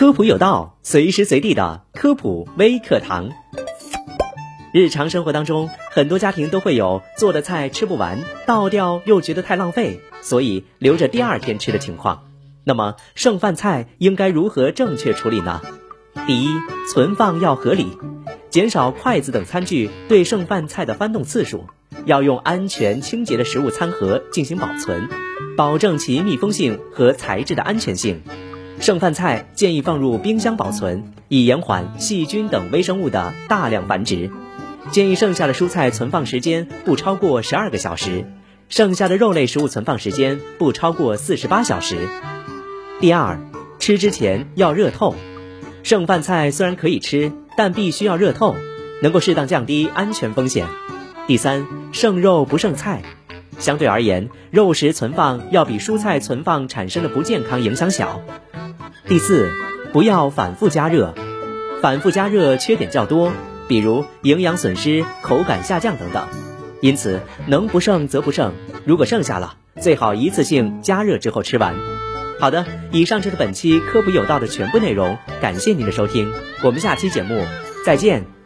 科普有道，随时随地的科普微课堂。日常生活当中，很多家庭都会有做的菜吃不完，倒掉又觉得太浪费，所以留着第二天吃的情况。那么，剩饭菜应该如何正确处理呢？第一，存放要合理，减少筷子等餐具对剩饭菜的翻动次数，要用安全清洁的食物餐盒进行保存，保证其密封性和材质的安全性。剩饭菜建议放入冰箱保存，以延缓细菌等微生物的大量繁殖。建议剩下的蔬菜存放时间不超过十二个小时，剩下的肉类食物存放时间不超过四十八小时。第二，吃之前要热透。剩饭菜虽然可以吃，但必须要热透，能够适当降低安全风险。第三，剩肉不剩菜。相对而言，肉食存放要比蔬菜存放产生的不健康影响小。第四，不要反复加热，反复加热缺点较多，比如营养损失、口感下降等等。因此，能不剩则不剩，如果剩下了，最好一次性加热之后吃完。好的，以上就是本期科普有道的全部内容，感谢您的收听，我们下期节目再见。